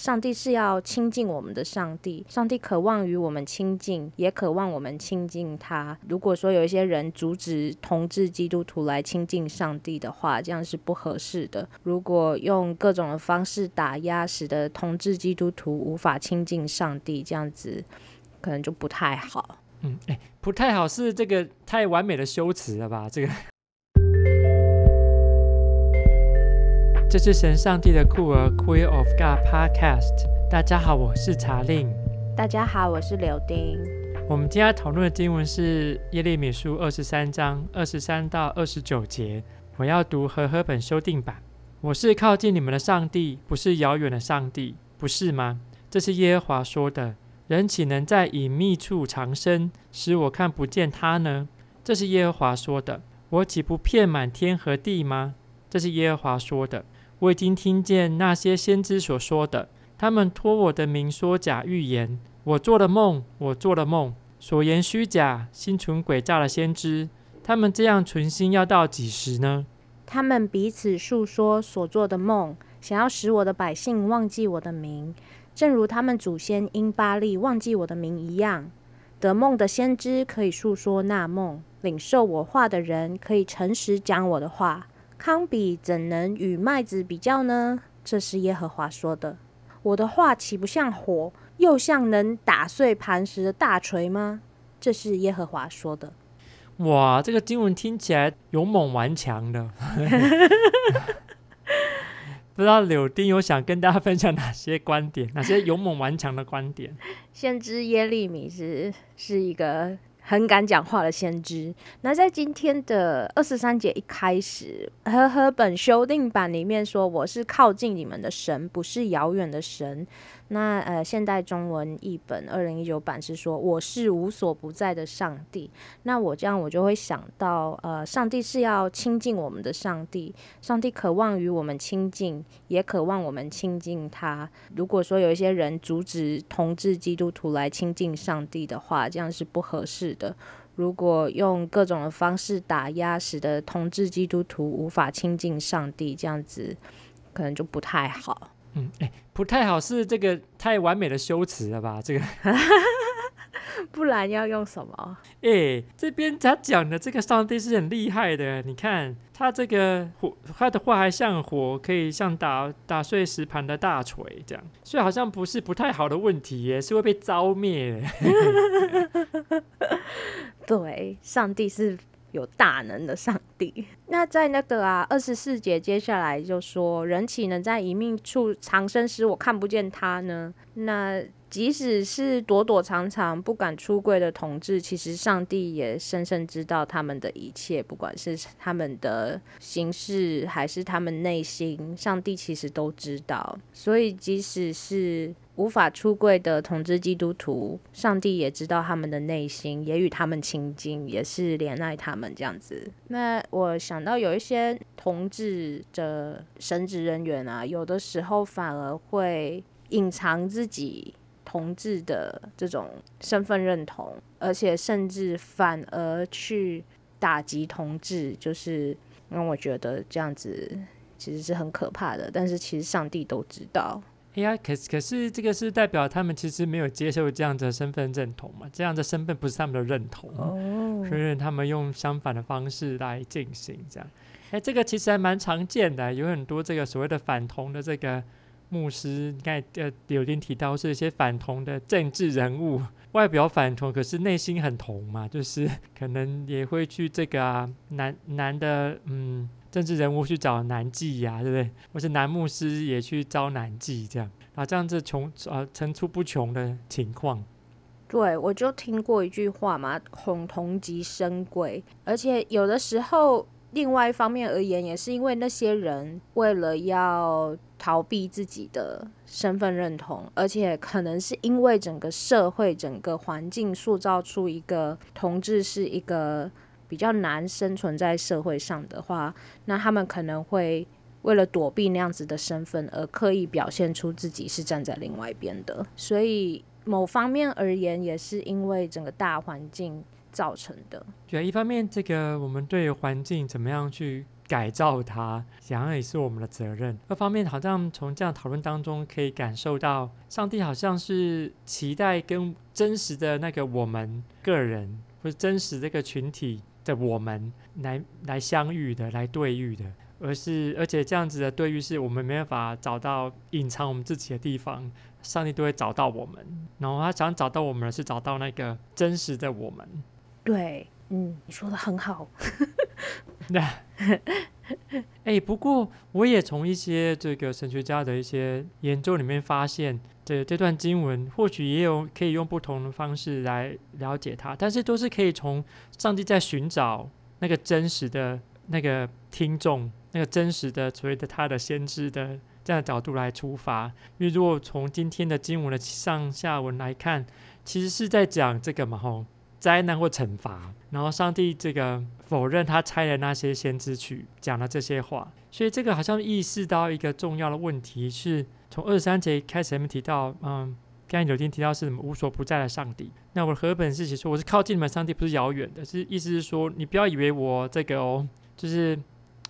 上帝是要亲近我们的上帝，上帝渴望与我们亲近，也渴望我们亲近他。如果说有一些人阻止同志基督徒来亲近上帝的话，这样是不合适的。如果用各种的方式打压，使得同志基督徒无法亲近上帝，这样子可能就不太好。嗯，哎，不太好是这个太完美的修辞了吧？这个。这是神上帝的酷儿 Queer of God Podcast。大家好，我是查令。大家好，我是柳丁。我们今天要讨论的经文是耶利米书二十三章二十三到二十九节。我要读和合本修订版。我是靠近你们的上帝，不是遥远的上帝，不是吗？这是耶和华说的。人岂能在隐秘处藏身，使我看不见他呢？这是耶和华说的。我岂不遍满天和地吗？这是耶和华说的。我已经听见那些先知所说的，他们托我的名说假预言。我做了梦，我做了梦，所言虚假，心存诡诈的先知，他们这样存心要到几时呢？他们彼此述说所做的梦，想要使我的百姓忘记我的名，正如他们祖先因巴利忘记我的名一样。得梦的先知可以述说那梦，领受我话的人可以诚实讲我的话。糠比怎能与麦子比较呢？这是耶和华说的。我的话岂不像火，又像能打碎磐石的大锤吗？这是耶和华说的。哇，这个经文听起来勇猛顽强的。不知道柳丁有想跟大家分享哪些观点？哪些勇猛顽强的观点？先知耶利米是是一个。很敢讲话的先知。那在今天的二十三节一开始，和和本修订版里面说：“我是靠近你们的神，不是遥远的神。”那呃，现代中文译本二零一九版是说，我是无所不在的上帝。那我这样我就会想到，呃，上帝是要亲近我们的上帝，上帝渴望与我们亲近，也渴望我们亲近他。如果说有一些人阻止同志基督徒来亲近上帝的话，这样是不合适的。如果用各种的方式打压，使得同志基督徒无法亲近上帝，这样子可能就不太好。嗯，哎，不太好，是这个太完美的修辞了吧？这个，不然要用什么？哎，这边他讲的这个上帝是很厉害的。你看他这个火，他的话还像火，可以像打打碎石盘的大锤这样，所以好像不是不太好的问题耶，是会被遭灭的。对，上帝是。有大能的上帝，那在那个啊二十四节接下来就说，人岂能在隐秘处藏身，时我看不见他呢？那即使是躲躲藏藏、不敢出柜的同志，其实上帝也深深知道他们的一切，不管是他们的形式还是他们内心，上帝其实都知道。所以即使是无法出柜的同志基督徒，上帝也知道他们的内心，也与他们亲近，也是怜爱他们这样子。那我想到有一些同志的神职人员啊，有的时候反而会隐藏自己同志的这种身份认同，而且甚至反而去打击同志，就是让我觉得这样子其实是很可怕的。但是其实上帝都知道。哎呀，可是可是这个是代表他们其实没有接受这样的身份认同嘛？这样的身份不是他们的认同，哦，所以他们用相反的方式来进行这样。哎，这个其实还蛮常见的，有很多这个所谓的反同的这个牧师，你看呃，有点提到是一些反同的政治人物，外表反同，可是内心很同嘛，就是可能也会去这个啊，男男的嗯。政治人物去找男妓呀，对不对？或是男牧师也去招男妓，这样啊，这样子穷啊层出不穷的情况。对，我就听过一句话嘛，“恐同即生贵”，而且有的时候，另外一方面而言，也是因为那些人为了要逃避自己的身份认同，而且可能是因为整个社会、整个环境塑造出一个同志是一个。比较难生存在社会上的话，那他们可能会为了躲避那样子的身份，而刻意表现出自己是站在另外一边的。所以某方面而言，也是因为整个大环境造成的。对，一方面这个我们对环境怎么样去改造它，想要也是我们的责任。二方面，好像从这样讨论当中可以感受到，上帝好像是期待跟真实的那个我们个人，或者真实这个群体的我们来来相遇的，来对遇的。而是，而且这样子的对遇是我们没办法找到隐藏我们自己的地方，上帝都会找到我们。然后他想找到我们，是找到那个真实的我们。对，嗯，你说的很好。那，哎，不过我也从一些这个神学家的一些研究里面发现，这这段经文或许也有可以用不同的方式来了解它，但是都是可以从上帝在寻找那个真实的那个听众。那个真实的所谓的他的先知的这样的角度来出发，因为如果从今天的经文的上下文来看，其实是在讲这个嘛吼，灾难或惩罚，然后上帝这个否认他拆的那些先知去讲了这些话，所以这个好像意识到一个重要的问题，是从二十三节开始，我们提到，嗯，刚才柳丁提到是什么无所不在的上帝，那我和本是写说我是靠近你们，上帝不是遥远的，是意思是说你不要以为我这个哦，就是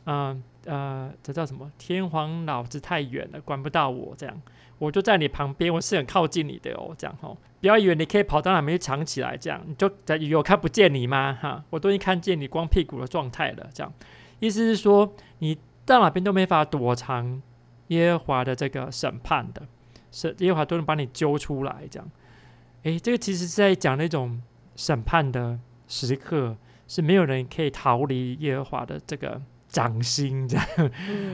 嗯。呃，这叫什么？天皇老子太远了，管不到我这样，我就在你旁边，我是很靠近你的哦，这样吼，不要以为你可以跑到哪边去藏起来，这样你就在有看不见你吗？哈，我都已经看见你光屁股的状态了，这样，意思是说你到哪边都没法躲藏耶和华的这个审判的，是耶和华都能把你揪出来，这样，诶，这个其实是在讲那种审判的时刻，是没有人可以逃离耶和华的这个。掌心这样，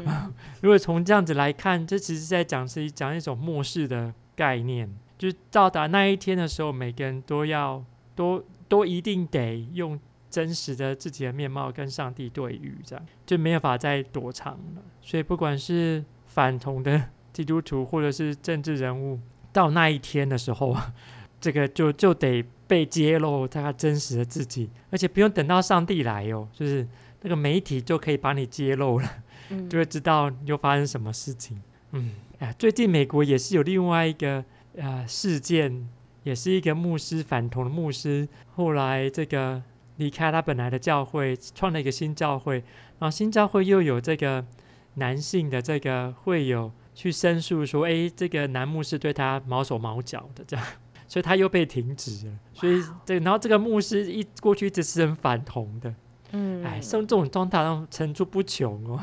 嗯、如果从这样子来看，这其实是在讲是讲一种末世的概念，就是到达那一天的时候，每个人都要都都一定得用真实的自己的面貌跟上帝对语，这样就没有法再躲藏了。所以不管是反同的基督徒或者是政治人物，到那一天的时候，这个就就得被揭露他真实的自己，而且不用等到上帝来哦，就是。那个媒体就可以把你揭露了，嗯、就会知道又发生什么事情。嗯，哎，最近美国也是有另外一个呃事件，也是一个牧师反同的牧师，后来这个离开他本来的教会，创了一个新教会，然后新教会又有这个男性的这个会友去申诉说，哎，这个男牧师对他毛手毛脚的这样，所以他又被停止了。所以这然后这个牧师一过去一直是很反同的。嗯，哎，像这种状态让层出不穷哦。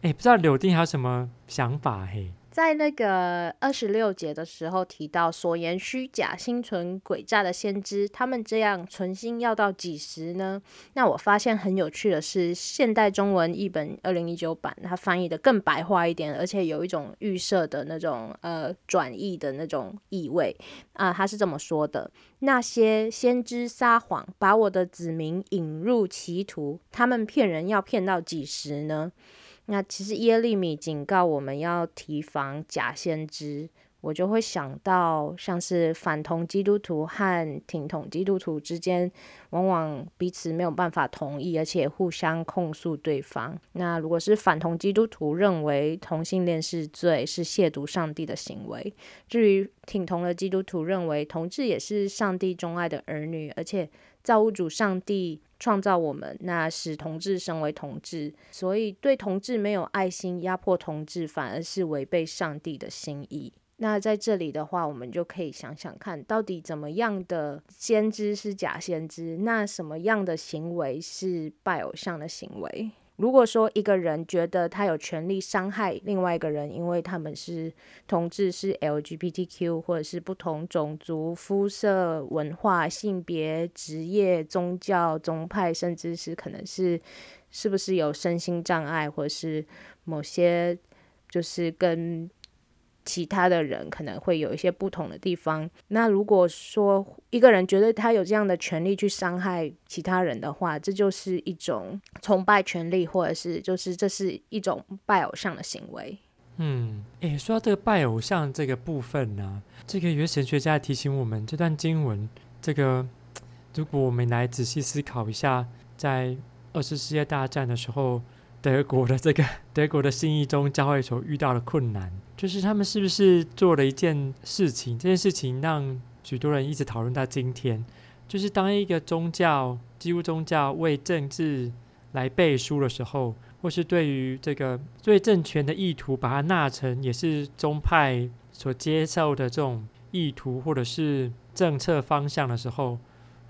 哎，不知道柳丁还有什么想法嘿？在那个二十六节的时候提到所言虚假、心存诡诈的先知，他们这样存心要到几时呢？那我发现很有趣的是，现代中文译本二零一九版，它翻译的更白话一点，而且有一种预设的那种呃转译的那种意味啊。他是这么说的：那些先知撒谎，把我的子民引入歧途，他们骗人要骗到几时呢？那其实耶利米警告我们要提防假先知，我就会想到像是反同基督徒和挺同基督徒之间，往往彼此没有办法同意，而且互相控诉对方。那如果是反同基督徒认为同性恋是罪，是亵渎上帝的行为；至于挺同的基督徒认为同志也是上帝钟爱的儿女，而且造物主上帝。创造我们，那使同志身为同志，所以对同志没有爱心，压迫同志反而是违背上帝的心意。那在这里的话，我们就可以想想看，到底怎么样的先知是假先知？那什么样的行为是拜偶像的行为？如果说一个人觉得他有权利伤害另外一个人，因为他们是同志、是 LGBTQ，或者是不同种族、肤色、文化、性别、职业、宗教、宗派，甚至是可能是是不是有身心障碍，或者是某些就是跟。其他的人可能会有一些不同的地方。那如果说一个人觉得他有这样的权利去伤害其他人的话，这就是一种崇拜权力，或者是就是这是一种拜偶像的行为。嗯，诶，说到这个拜偶像这个部分呢、这个有神学家提醒我们，这段经文，这个如果我们来仔细思考一下，在二次世界大战的时候。德国的这个德国的信义宗教会所遇到的困难，就是他们是不是做了一件事情？这件事情让许多人一直讨论到今天，就是当一个宗教，几乎宗教为政治来背书的时候，或是对于这个对政权的意图，把它纳成也是宗派所接受的这种意图，或者是政策方向的时候，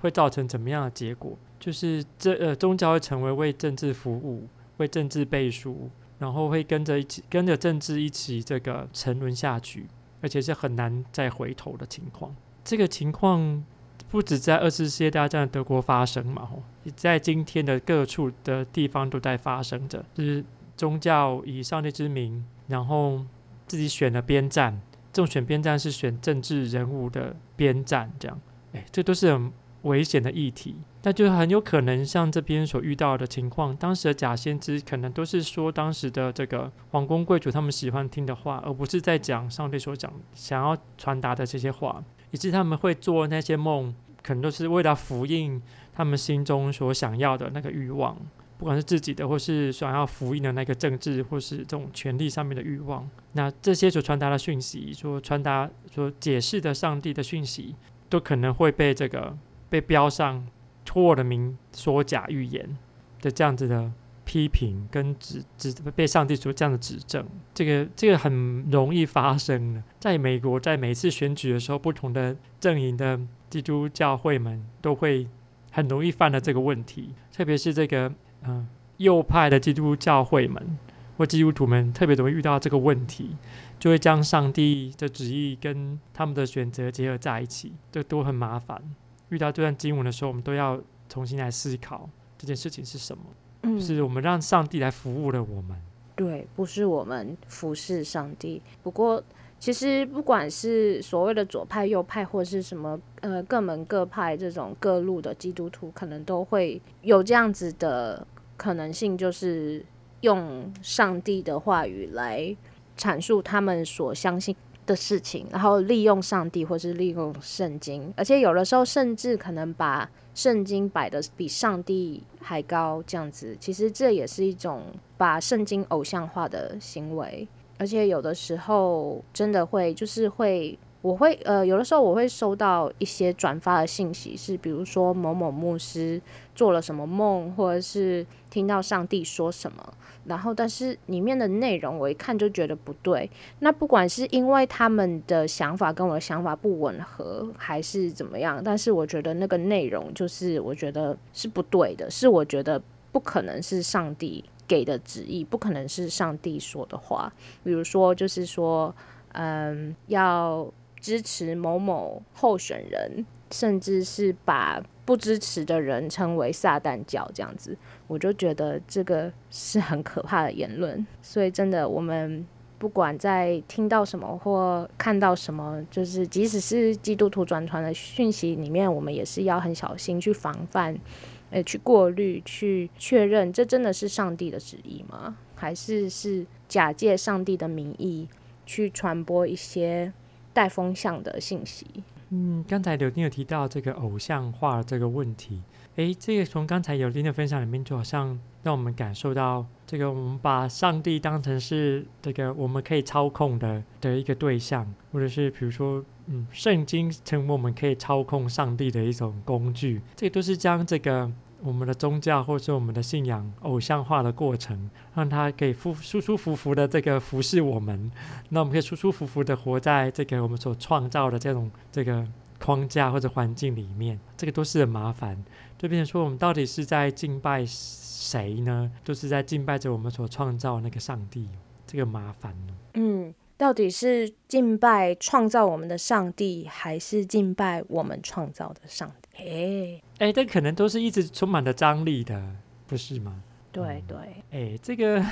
会造成怎么样的结果？就是这呃，宗教会成为为政治服务、为政治背书，然后会跟着一起跟着政治一起这个沉沦下去，而且是很难再回头的情况。这个情况。不止在二次世界大战的德国发生嘛，吼，在今天的各处的地方都在发生着，就是宗教以上帝之名，然后自己选了边站，这种选边站是选政治人物的边站，这样，哎，这都是很危险的议题，那就很有可能像这边所遇到的情况，当时的假先知可能都是说当时的这个皇宫贵族他们喜欢听的话，而不是在讲上帝所讲想要传达的这些话。以致他们会做那些梦，可能都是为了符应他们心中所想要的那个欲望，不管是自己的，或是想要符应的那个政治，或是这种权力上面的欲望。那这些所传达的讯息，所传达、所解释的上帝的讯息，都可能会被这个被标上托我的名说假预言的这样子的。批评跟指指被上帝所这样的指正，这个这个很容易发生的。在美国，在每次选举的时候，不同的阵营的基督教会们都会很容易犯了这个问题，特别是这个嗯、右派的基督教会们或基督徒们，特别容易遇到这个问题，就会将上帝的旨意跟他们的选择结合在一起，这都很麻烦。遇到这段经文的时候，我们都要重新来思考这件事情是什么。嗯，是我们让上帝来服务了我们。对，不是我们服侍上帝。不过，其实不管是所谓的左派、右派，或是什么呃各门各派这种各路的基督徒，可能都会有这样子的可能性，就是用上帝的话语来阐述他们所相信的事情，然后利用上帝或是利用圣经，而且有的时候甚至可能把。圣经摆得比上帝还高，这样子，其实这也是一种把圣经偶像化的行为，而且有的时候真的会，就是会。我会呃，有的时候我会收到一些转发的信息，是比如说某某牧师做了什么梦，或者是听到上帝说什么，然后但是里面的内容我一看就觉得不对。那不管是因为他们的想法跟我的想法不吻合，还是怎么样，但是我觉得那个内容就是我觉得是不对的，是我觉得不可能是上帝给的旨意，不可能是上帝说的话。比如说就是说，嗯，要。支持某某候选人，甚至是把不支持的人称为撒旦教这样子，我就觉得这个是很可怕的言论。所以真的，我们不管在听到什么或看到什么，就是即使是基督徒转传的讯息里面，我们也是要很小心去防范，呃，去过滤，去确认这真的是上帝的旨意吗？还是是假借上帝的名义去传播一些带风向的信息。嗯，刚才柳丁有提到这个偶像化这个问题。诶，这个从刚才柳丁的分享里面，就好像让我们感受到，这个我们把上帝当成是这个我们可以操控的的一个对象，或者是比如说，嗯，圣经成为我们可以操控上帝的一种工具。这个都是将这个。我们的宗教或是我们的信仰偶像化的过程，让他可以舒舒舒服服的这个服侍我们，那我们可以舒舒服服的活在这个我们所创造的这种这个框架或者环境里面，这个都是很麻烦。就变成说，我们到底是在敬拜谁呢？就是在敬拜着我们所创造的那个上帝，这个麻烦。嗯，到底是敬拜创造我们的上帝，还是敬拜我们创造的上帝？哎，哎，这可能都是一直充满着张力的，不是吗？对对，哎，这个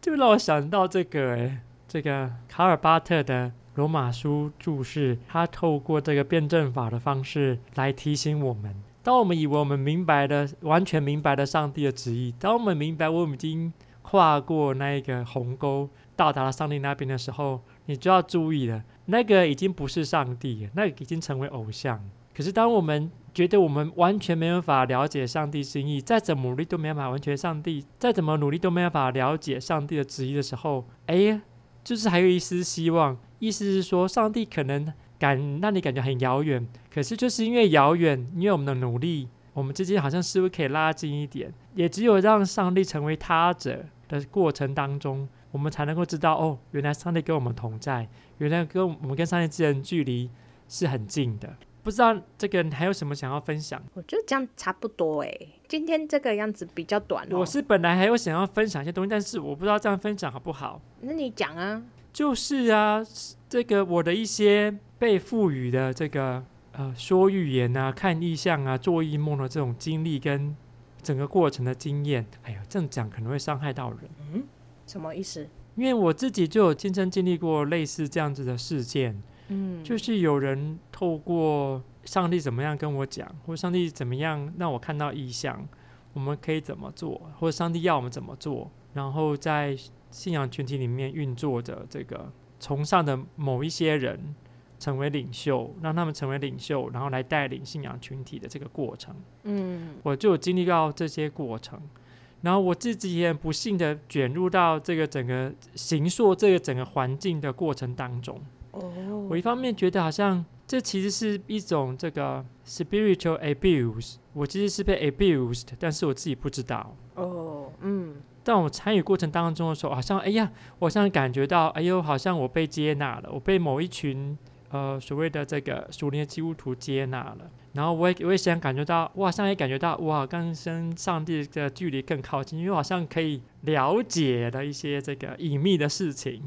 就让我想到这个，哎，这个卡尔巴特的罗马书注释，他透过这个辩证法的方式来提醒我们：当我们以为我们明白了、完全明白了上帝的旨意，当我们明白我们已经跨过那一个鸿沟，到达了上帝那边的时候，你就要注意了，那个已经不是上帝，那个已经成为偶像。可是，当我们觉得我们完全没办法了解上帝心意，再怎么努力都没办法完全上帝，再怎么努力都没办法了解上帝的旨意的时候，哎，就是还有一丝希望。意思是说，上帝可能感让你感觉很遥远，可是就是因为遥远，因为我们的努力，我们之间好像似乎可以拉近一点。也只有让上帝成为他者的过程当中，我们才能够知道哦，原来上帝跟我们同在，原来跟我们跟上帝之间距离是很近的。不知道这个还有什么想要分享？我觉得这样差不多诶。今天这个样子比较短哦。我是本来还有想要分享一些东西，但是我不知道这样分享好不好。那你讲啊。就是啊，这个我的一些被赋予的这个呃说预言啊、看意象啊、做异梦的这种经历跟整个过程的经验，哎呀，这样讲可能会伤害到人。嗯，什么意思？因为我自己就有亲身经历过类似这样子的事件。嗯，就是有人透过上帝怎么样跟我讲，或上帝怎么样让我看到意象，我们可以怎么做，或者上帝要我们怎么做，然后在信仰群体里面运作着这个崇尚的某一些人成为领袖，让他们成为领袖，然后来带领信仰群体的这个过程。嗯，我就有经历到这些过程，然后我自己也很不幸的卷入到这个整个行塑这个整个环境的过程当中。哦，我一方面觉得好像这其实是一种这个 spiritual abuse，我其实是被 abused，但是我自己不知道。哦，嗯，但我参与过程当中的时候，好像哎呀，我好像感觉到，哎呦，好像我被接纳了，我被某一群呃所谓的这个属灵的基督徒接纳了，然后我也我也想感觉到，我好像也感觉到，哇，跟上帝的距离更靠近，因为我好像可以了解了一些这个隐秘的事情。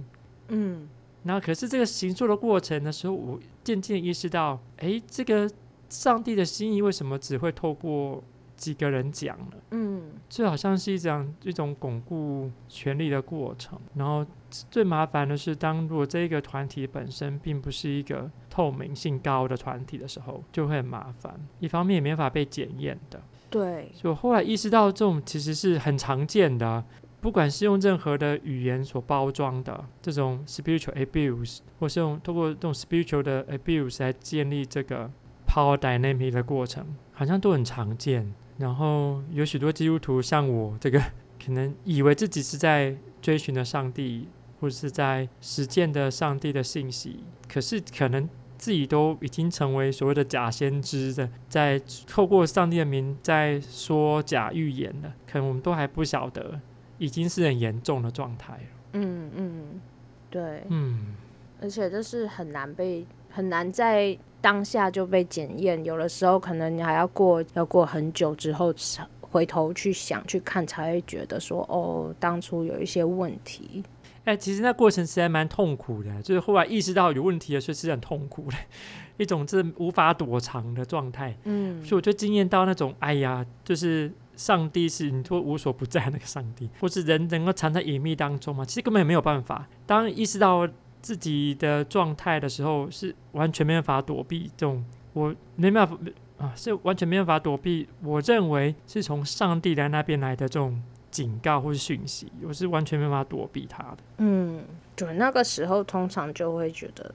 嗯。然后，可是这个行作的过程的时候，我渐渐意识到，哎，这个上帝的心意为什么只会透过几个人讲了？嗯，这好像是一种一种巩固权力的过程。然后最麻烦的是，当如果这个团体本身并不是一个透明性高的团体的时候，就会很麻烦。一方面也没法被检验的。对。所以我后来意识到，这种其实是很常见的。不管是用任何的语言所包装的这种 spiritual abuse，或是用通过这种 spiritual 的 abuse 来建立这个 power dynamic 的过程，好像都很常见。然后有许多基督徒像我这个，可能以为自己是在追寻的上帝，或者是在实践的上帝的信息，可是可能自己都已经成为所谓的假先知的，在透过上帝的名在说假预言了。可能我们都还不晓得。已经是很严重的状态了。嗯嗯，对，嗯，而且这是很难被很难在当下就被检验，有的时候可能你还要过要过很久之后回头去想去看，才会觉得说哦，当初有一些问题。哎、欸，其实那过程实在蛮痛苦的，就是后来意识到有问题的时候是很痛苦的，一种是无法躲藏的状态。嗯，所以我就惊艳到那种，哎呀，就是。上帝是你说无所不在那个上帝，或是人能够藏在隐秘当中吗？其实根本也没有办法。当意识到自己的状态的时候，是完全没办法躲避这种，我没办法啊，是完全没办法躲避。我认为是从上帝来那边来的这种警告或是讯息，我是完全没办法躲避他的。嗯，对，那个时候通常就会觉得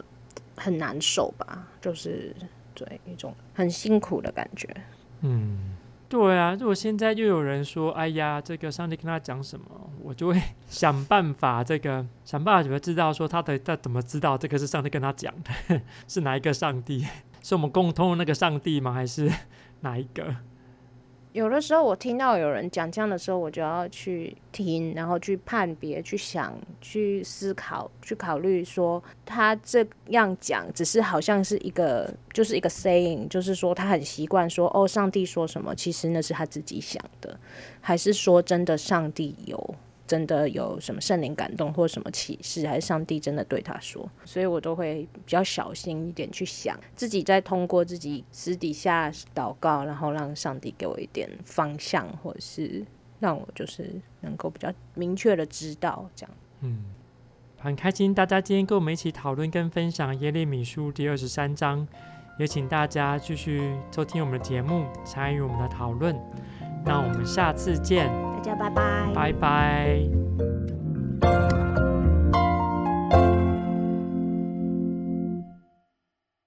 很难受吧，就是对一种很辛苦的感觉。嗯。对啊，如果现在又有人说：“哎呀，这个上帝跟他讲什么？”我就会 想办法，这个想办法怎么知道说他的他怎么知道这个是上帝跟他讲的，是哪一个上帝？是我们共通的那个上帝吗？还是哪一个？有的时候，我听到有人讲这样的时候，我就要去听，然后去判别、去想、去思考、去考虑，说他这样讲只是好像是一个，就是一个 saying，就是说他很习惯说哦，上帝说什么，其实那是他自己想的，还是说真的上帝有？真的有什么圣灵感动或什么启示，还是上帝真的对他说？所以我都会比较小心一点去想，自己再通过自己私底下祷告，然后让上帝给我一点方向，或者是让我就是能够比较明确的知道这样。嗯，很开心大家今天跟我们一起讨论跟分享耶利米书第二十三章，也请大家继续收听我们的节目，参与我们的讨论。那我们下次见。大家拜拜，拜拜。